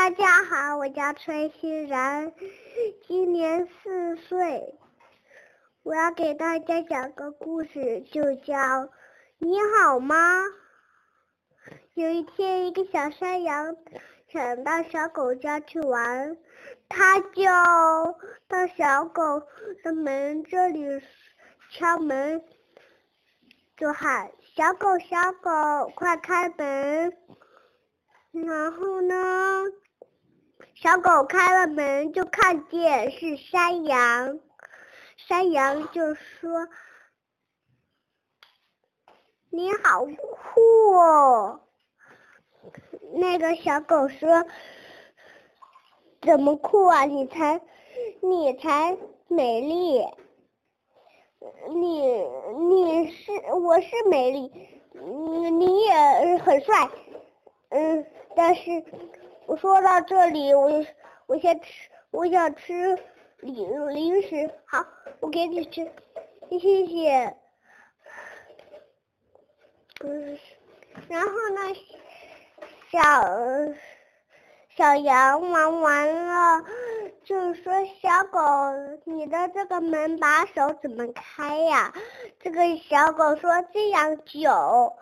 大家好，我叫崔欣然，今年四岁。我要给大家讲个故事，就叫《你好吗》。有一天，一个小山羊想到小狗家去玩，它就到小狗的门这里敲门，就喊：“小狗，小狗，快开门！”然后呢，小狗开了门，就看见是山羊。山羊就说：“你好酷哦！”那个小狗说：“怎么酷啊？你才，你才美丽。你你是我是美丽，你你也很帅。嗯，但是我说到这里，我我先吃，我想吃零零食。好，我给你吃，谢谢。嗯，然后呢，小小羊玩完了，就说小狗，你的这个门把手怎么开呀？这个小狗说这样久，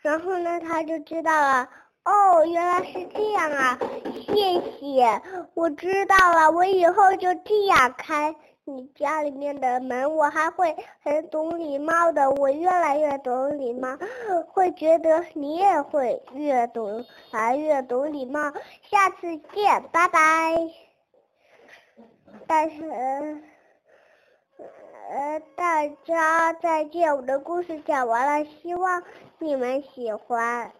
然后呢，他就知道了。哦，原来是这样啊！谢谢，我知道了，我以后就这样开你家里面的门，我还会很懂礼貌的。我越来越懂礼貌，会觉得你也会越懂来越懂礼貌。下次见，拜拜。但是，呃，大家再见，我的故事讲完了，希望你们喜欢。